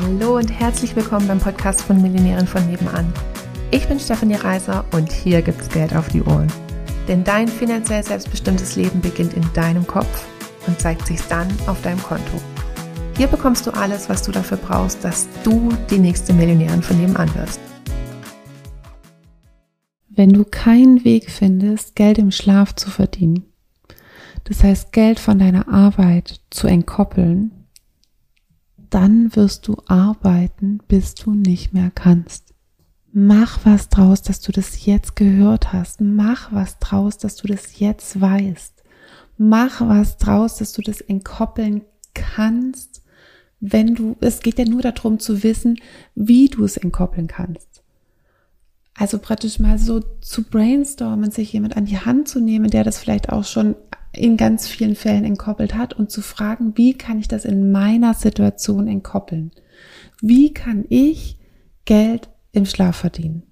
Hallo und herzlich willkommen beim Podcast von Millionären von nebenan. Ich bin Stefanie Reiser und hier gibt's Geld auf die Ohren. Denn dein finanziell selbstbestimmtes Leben beginnt in deinem Kopf und zeigt sich dann auf deinem Konto. Hier bekommst du alles, was du dafür brauchst, dass du die nächste Millionärin von nebenan wirst. Wenn du keinen Weg findest, Geld im Schlaf zu verdienen, das heißt Geld von deiner Arbeit zu entkoppeln, dann wirst du arbeiten, bis du nicht mehr kannst. Mach was draus, dass du das jetzt gehört hast. Mach was draus, dass du das jetzt weißt. Mach was draus, dass du das entkoppeln kannst, wenn du, es geht ja nur darum zu wissen, wie du es entkoppeln kannst. Also praktisch mal so zu brainstormen, sich jemand an die Hand zu nehmen, der das vielleicht auch schon in ganz vielen Fällen entkoppelt hat und zu fragen, wie kann ich das in meiner Situation entkoppeln? Wie kann ich Geld im Schlaf verdienen?